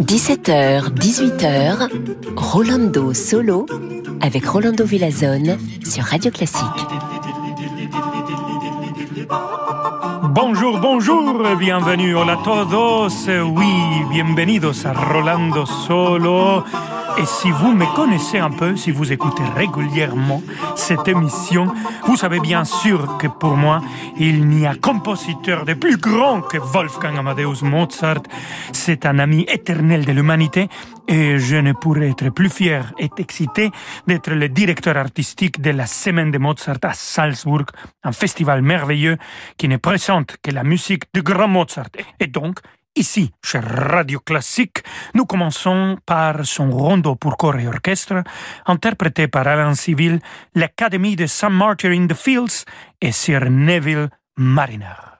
17h, 18h, Rolando Solo avec Rolando Villazone sur Radio Classique. Bonjour, bonjour, bienvenue, hola todos, oui, bienvenidos a Rolando Solo. Et si vous me connaissez un peu, si vous écoutez régulièrement cette émission, vous savez bien sûr que pour moi, il n'y a compositeur de plus grand que Wolfgang Amadeus Mozart. C'est un ami éternel de l'humanité et je ne pourrais être plus fier et excité d'être le directeur artistique de la Semaine de Mozart à Salzbourg, un festival merveilleux qui ne présente que la musique du grand Mozart. Et donc, Ici, chez Radio Classique, nous commençons par son rondo pour corps et orchestre, interprété par Alain Civil, l'Académie de St. Martyr in the Fields et Sir Neville Mariner.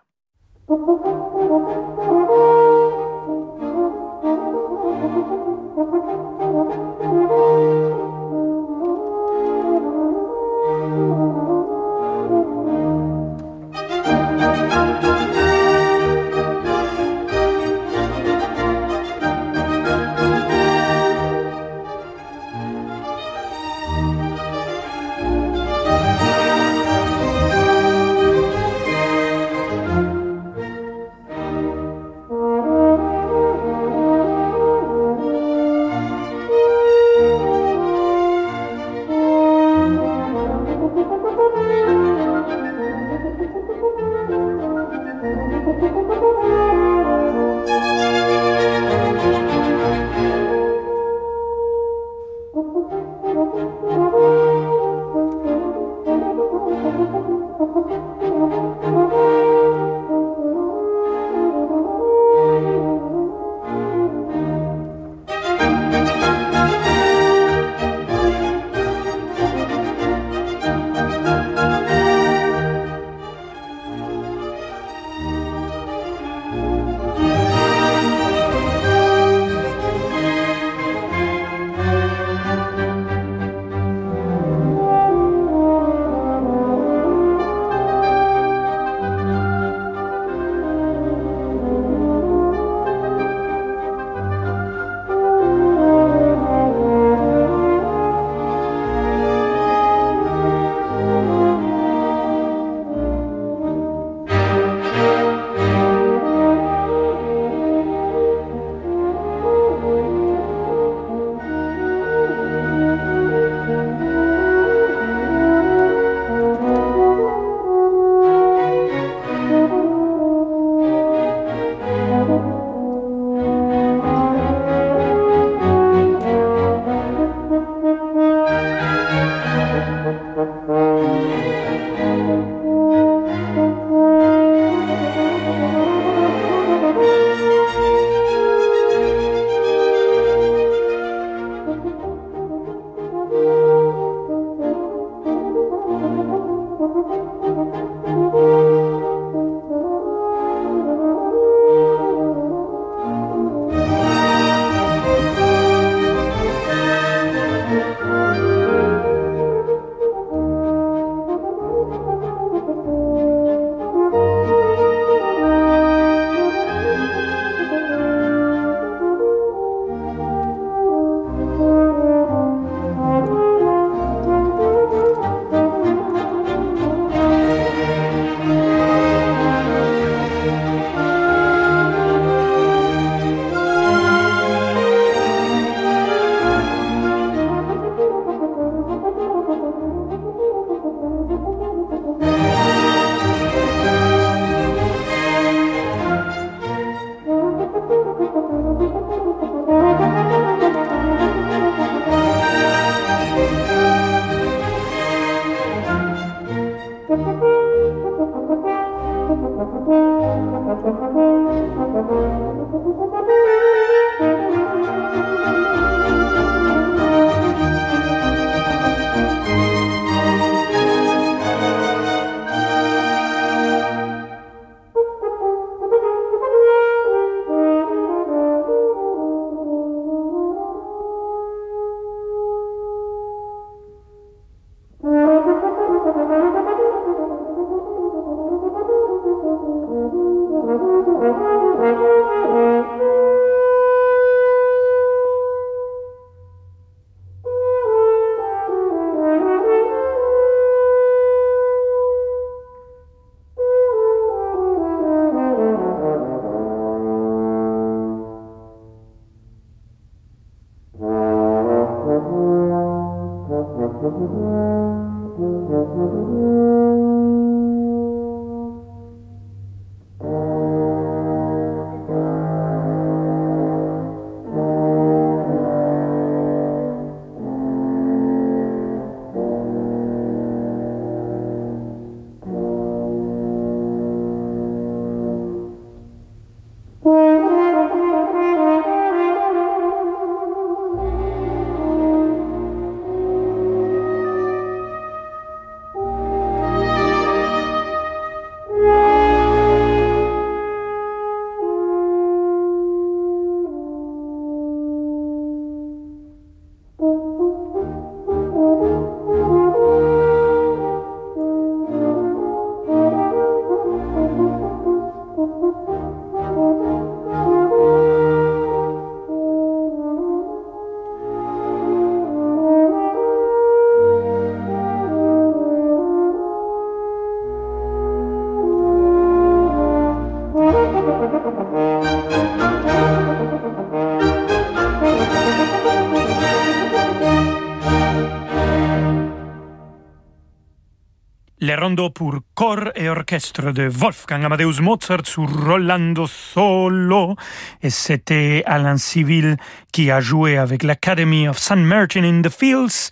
Pour corps et orchestre de Wolfgang Amadeus Mozart sur Rolando Solo. Et c'était Alain Civil qui a joué avec l'Academy of St. Martin in the Fields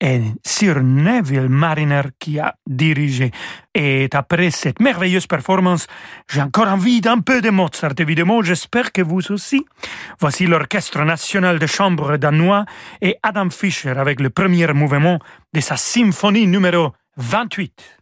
et Sir Neville Mariner qui a dirigé. Et après cette merveilleuse performance, j'ai encore envie d'un peu de Mozart, évidemment, j'espère que vous aussi. Voici l'Orchestre national de chambre danois et Adam Fischer avec le premier mouvement de sa symphonie numéro 28.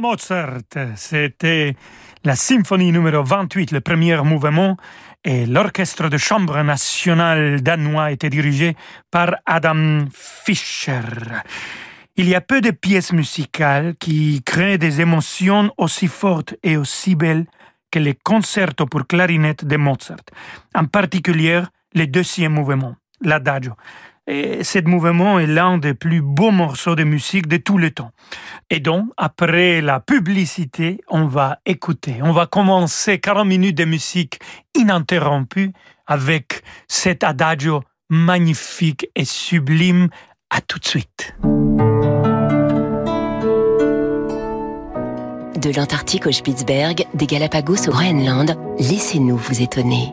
Mozart C'était la symphonie numéro 28, le premier mouvement, et l'orchestre de chambre nationale danois était dirigé par Adam Fischer. Il y a peu de pièces musicales qui créent des émotions aussi fortes et aussi belles que les concertos pour clarinette de Mozart, en particulier le deuxième mouvement, l'adagio. Et ce mouvement est l'un des plus beaux morceaux de musique de tous les temps. Et donc, après la publicité, on va écouter. On va commencer 40 minutes de musique ininterrompue avec cet adagio magnifique et sublime. À tout de suite. De l'Antarctique au Spitzberg, des Galapagos au Groenland, laissez-nous vous étonner.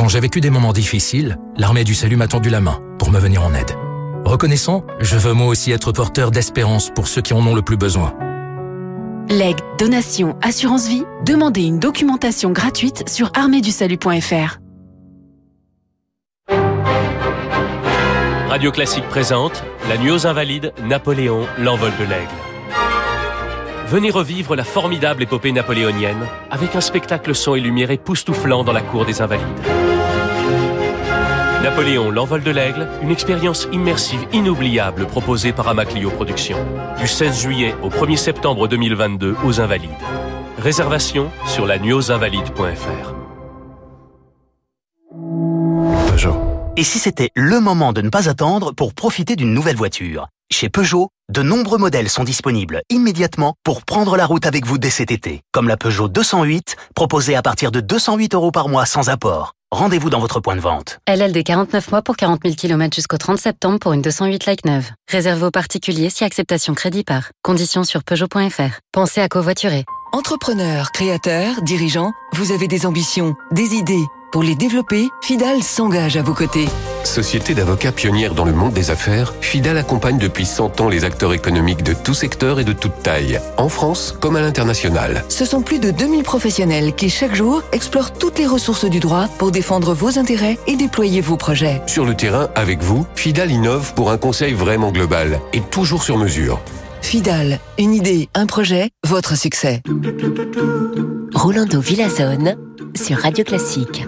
Quand j'ai vécu des moments difficiles, l'armée du salut m'a tendu la main pour me venir en aide. Reconnaissant, je veux moi aussi être porteur d'espérance pour ceux qui en ont le plus besoin. Legs, donation, assurance vie, demandez une documentation gratuite sur arméedusalut.fr. Radio Classique présente La nuit aux Invalides, Napoléon, l'envol de l'aigle. Venez revivre la formidable épopée napoléonienne avec un spectacle son et lumière époustouflant dans la cour des Invalides. Napoléon, l'envol de l'aigle, une expérience immersive inoubliable proposée par Amaclio Productions. Du 16 juillet au 1er septembre 2022 aux Invalides. Réservation sur la. Peugeot. Et si c'était le moment de ne pas attendre pour profiter d'une nouvelle voiture? Chez Peugeot, de nombreux modèles sont disponibles immédiatement pour prendre la route avec vous dès cet été. Comme la Peugeot 208, proposée à partir de 208 euros par mois sans apport. Rendez-vous dans votre point de vente. LLD 49 mois pour 40 000 km jusqu'au 30 septembre pour une 208 like neuve. Réservé aux particuliers si acceptation crédit par. Conditions sur Peugeot.fr. Pensez à covoiturer. Entrepreneurs, créateurs, dirigeants, vous avez des ambitions, des idées. Pour les développer, Fidal s'engage à vos côtés. Société d'avocats pionnière dans le monde des affaires, Fidal accompagne depuis 100 ans les acteurs économiques de tout secteur et de toute taille, en France comme à l'international. Ce sont plus de 2000 professionnels qui chaque jour explorent toutes les ressources du droit pour défendre vos intérêts et déployer vos projets. Sur le terrain, avec vous, Fidal innove pour un conseil vraiment global et toujours sur mesure. Fidal, une idée, un projet, votre succès. Rolando Villazone sur Radio Classique.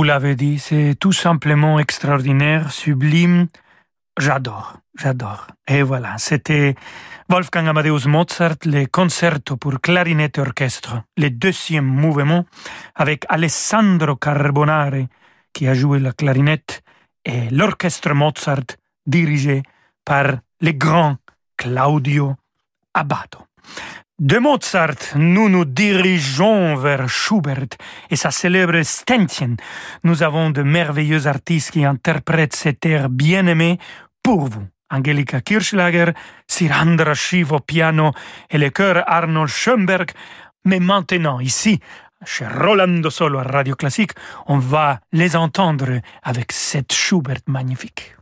Vous l'avais dit, c'est tout simplement extraordinaire, sublime. J'adore, j'adore. Et voilà, c'était Wolfgang Amadeus Mozart, le concerto pour clarinette et orchestre, le deuxième mouvement, avec Alessandro Carbonare, qui a joué la clarinette, et l'orchestre Mozart, dirigé par le grand Claudio Abbado. De Mozart, nous nous dirigeons vers Schubert et sa célèbre Ständchen. Nous avons de merveilleux artistes qui interprètent cet air bien-aimé pour vous. Angelika Kirschlager, Sirandra Shiv au piano et le chœur Arnold Schoenberg. Mais maintenant, ici, chez Rolando Solo à Radio Classique, on va les entendre avec cette Schubert magnifique.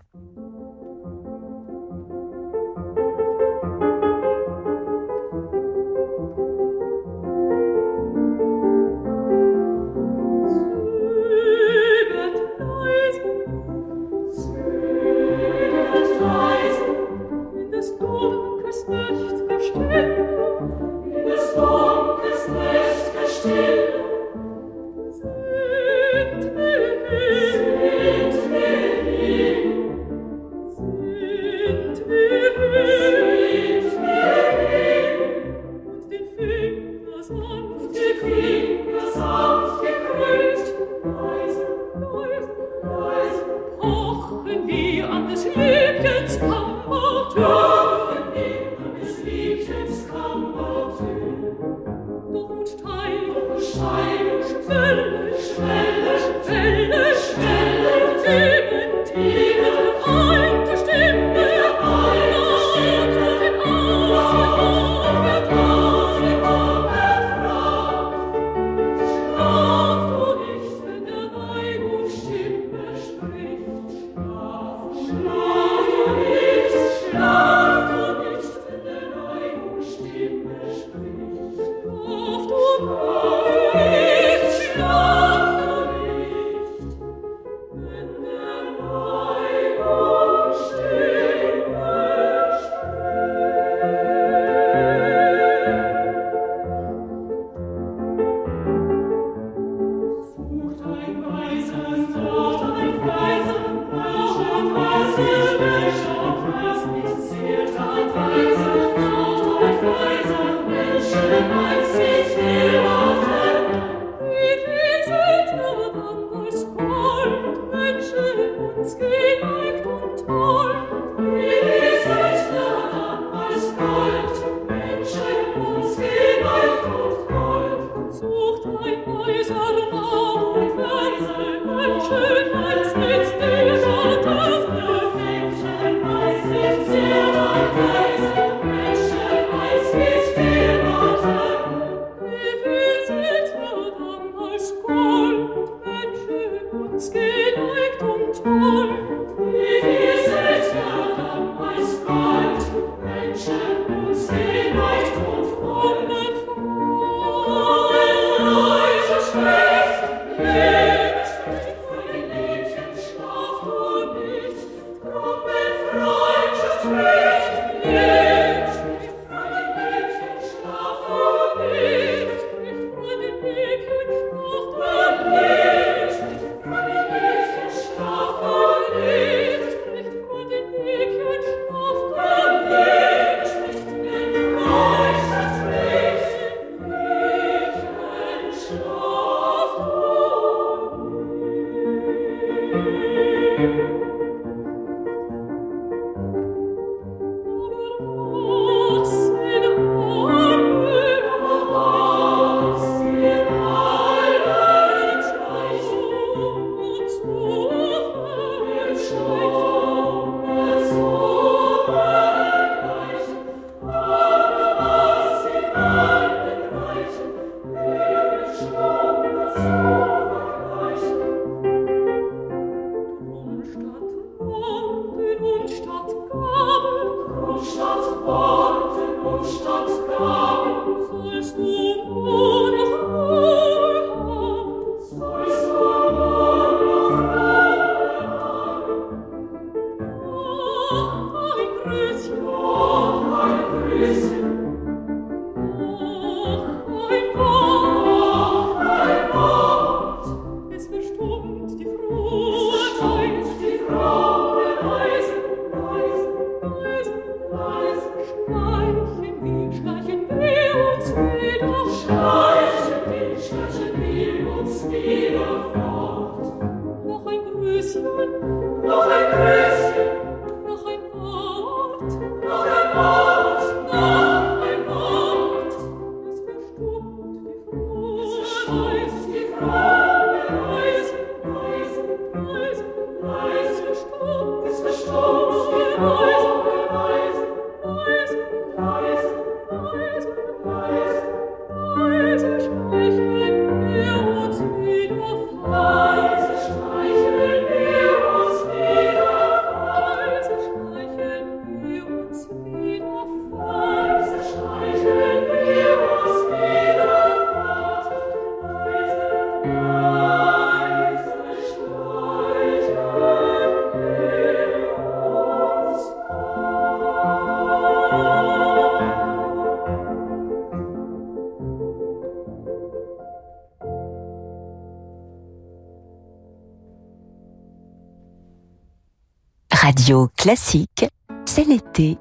Classique, c'est l'été.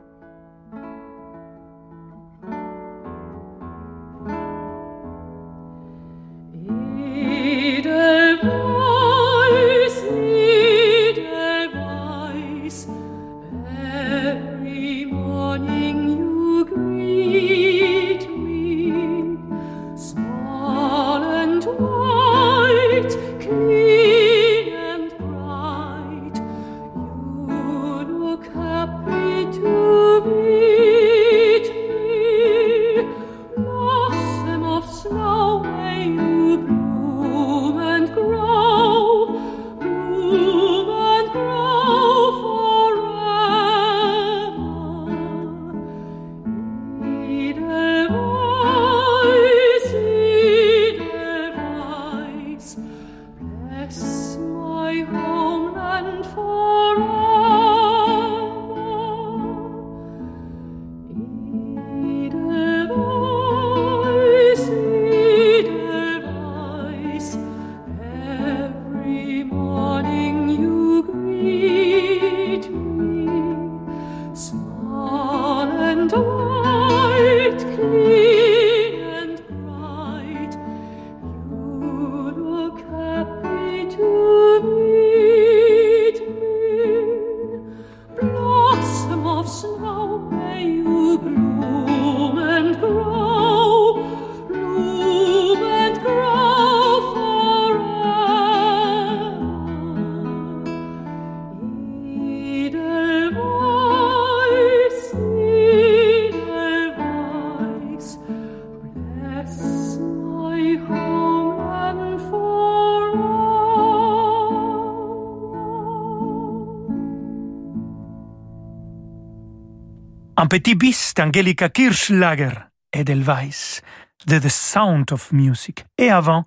Un petit bis d'Angelika Kirschlager et d'Elweiss, de The Sound of Music. Et avant,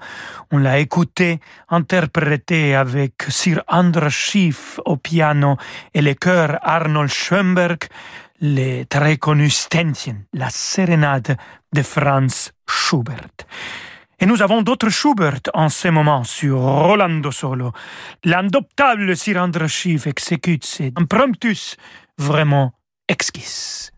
on l'a écouté interprété avec Sir Andras Schiff au piano et le chœur Arnold Schoenberg, le très connu Ständchen, la sérénade de Franz Schubert. Et nous avons d'autres Schubert en ce moment sur Rolando Solo. L'indoptable Sir Andras Schiff exécute ses impromptus vraiment exquis.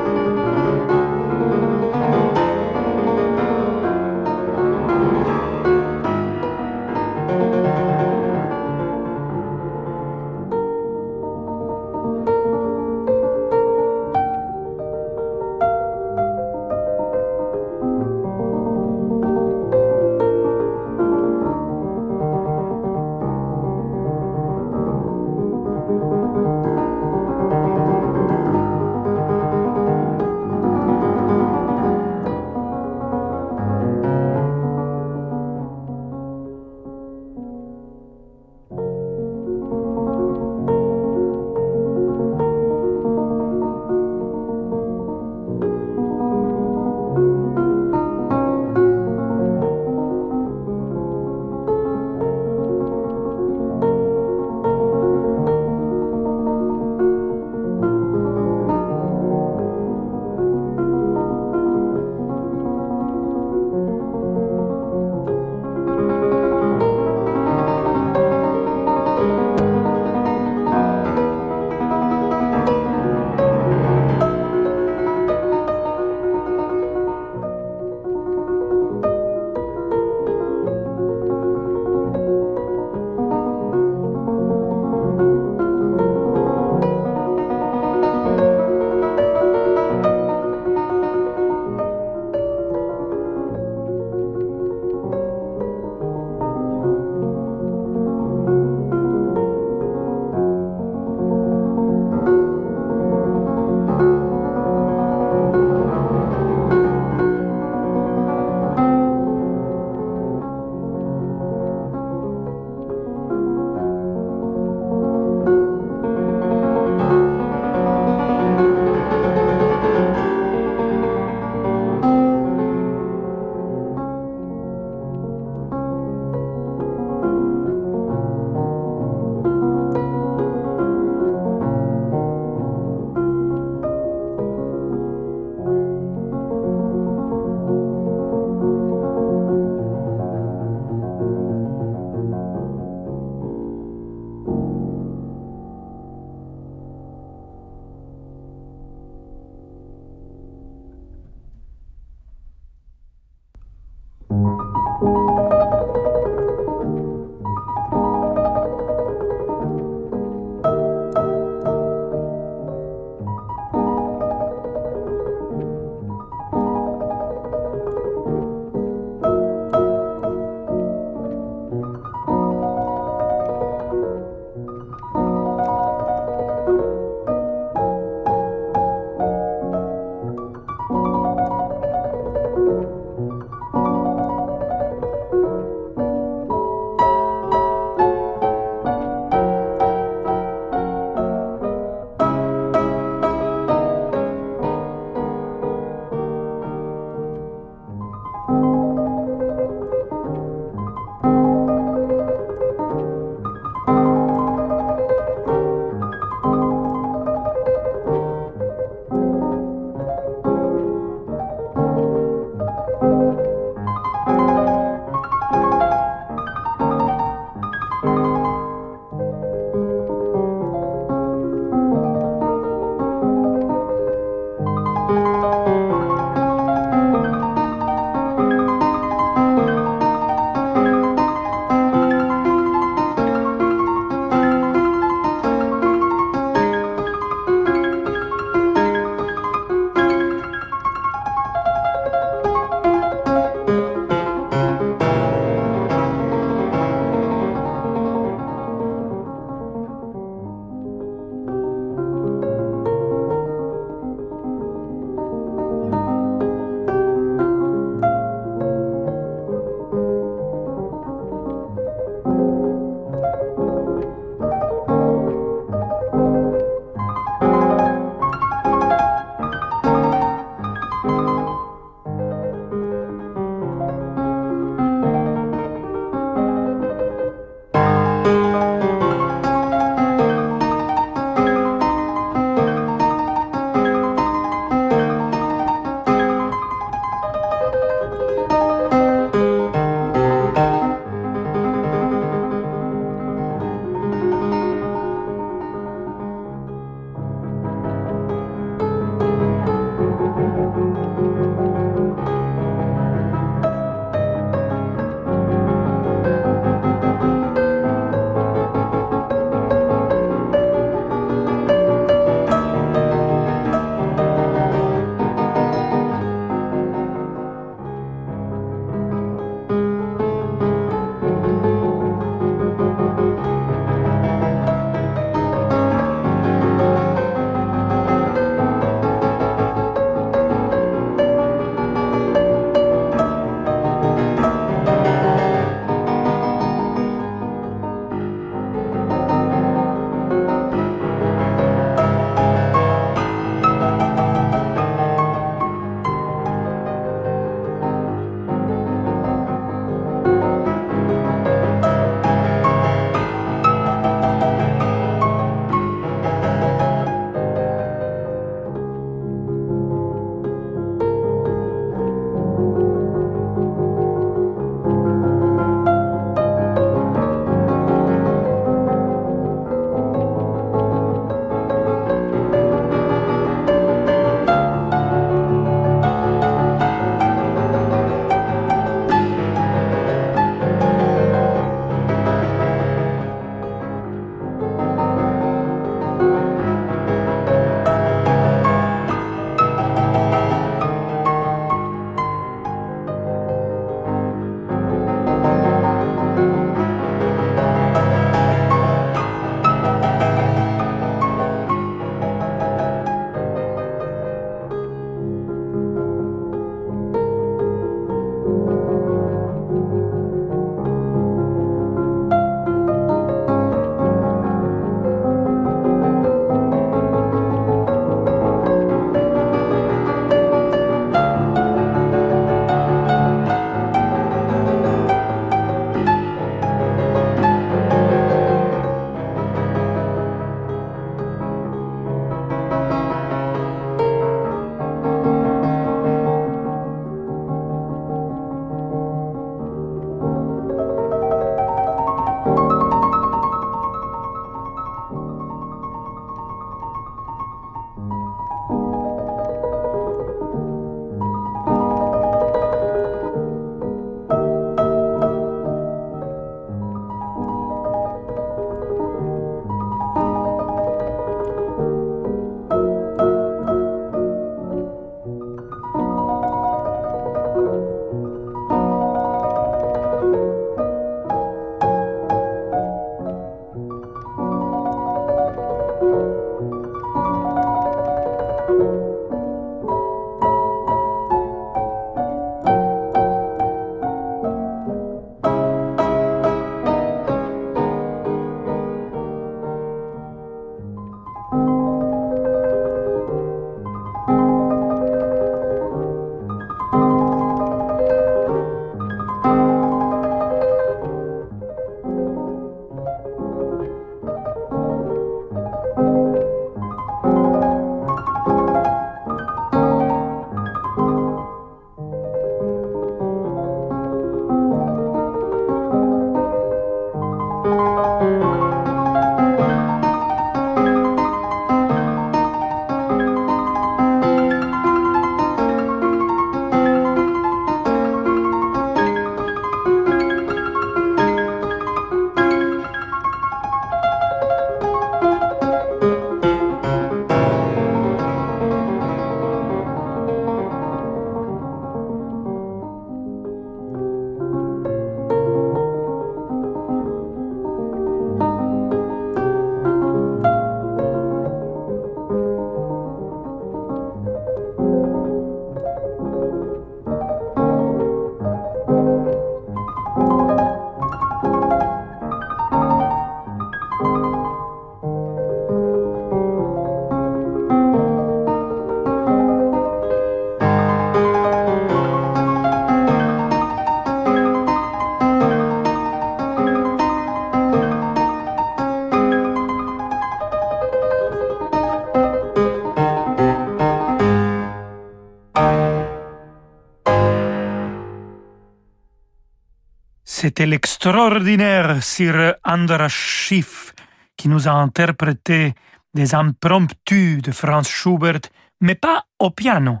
C'était l'extraordinaire Sir Andras Schiff qui nous a interprété des impromptus de Franz Schubert, mais pas au piano,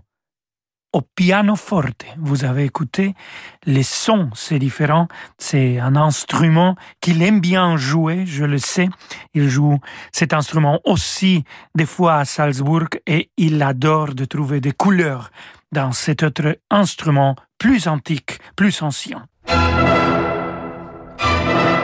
au piano forte. Vous avez écouté, les sons, c'est différent. C'est un instrument qu'il aime bien jouer, je le sais. Il joue cet instrument aussi des fois à Salzbourg et il adore de trouver des couleurs dans cet autre instrument plus antique, plus ancien. Bye.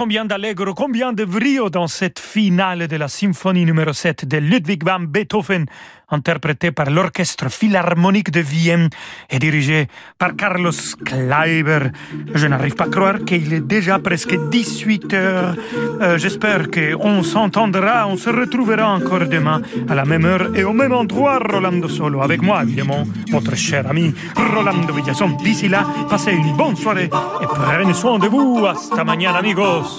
Combien d'allegro, combien de brio dans cette finale de la symphonie numéro 7 de Ludwig van Beethoven interprété par l'Orchestre Philharmonique de Vienne et dirigé par Carlos Kleiber. Je n'arrive pas à croire qu'il est déjà presque 18 heures. Euh, j'espère qu'on s'entendra, on se retrouvera encore demain à la même heure et au même endroit, Rolando Solo, avec moi évidemment, votre cher ami Rolando Villason. D'ici là, passez une bonne soirée et prenez soin de vous. Hasta mañana, amigos.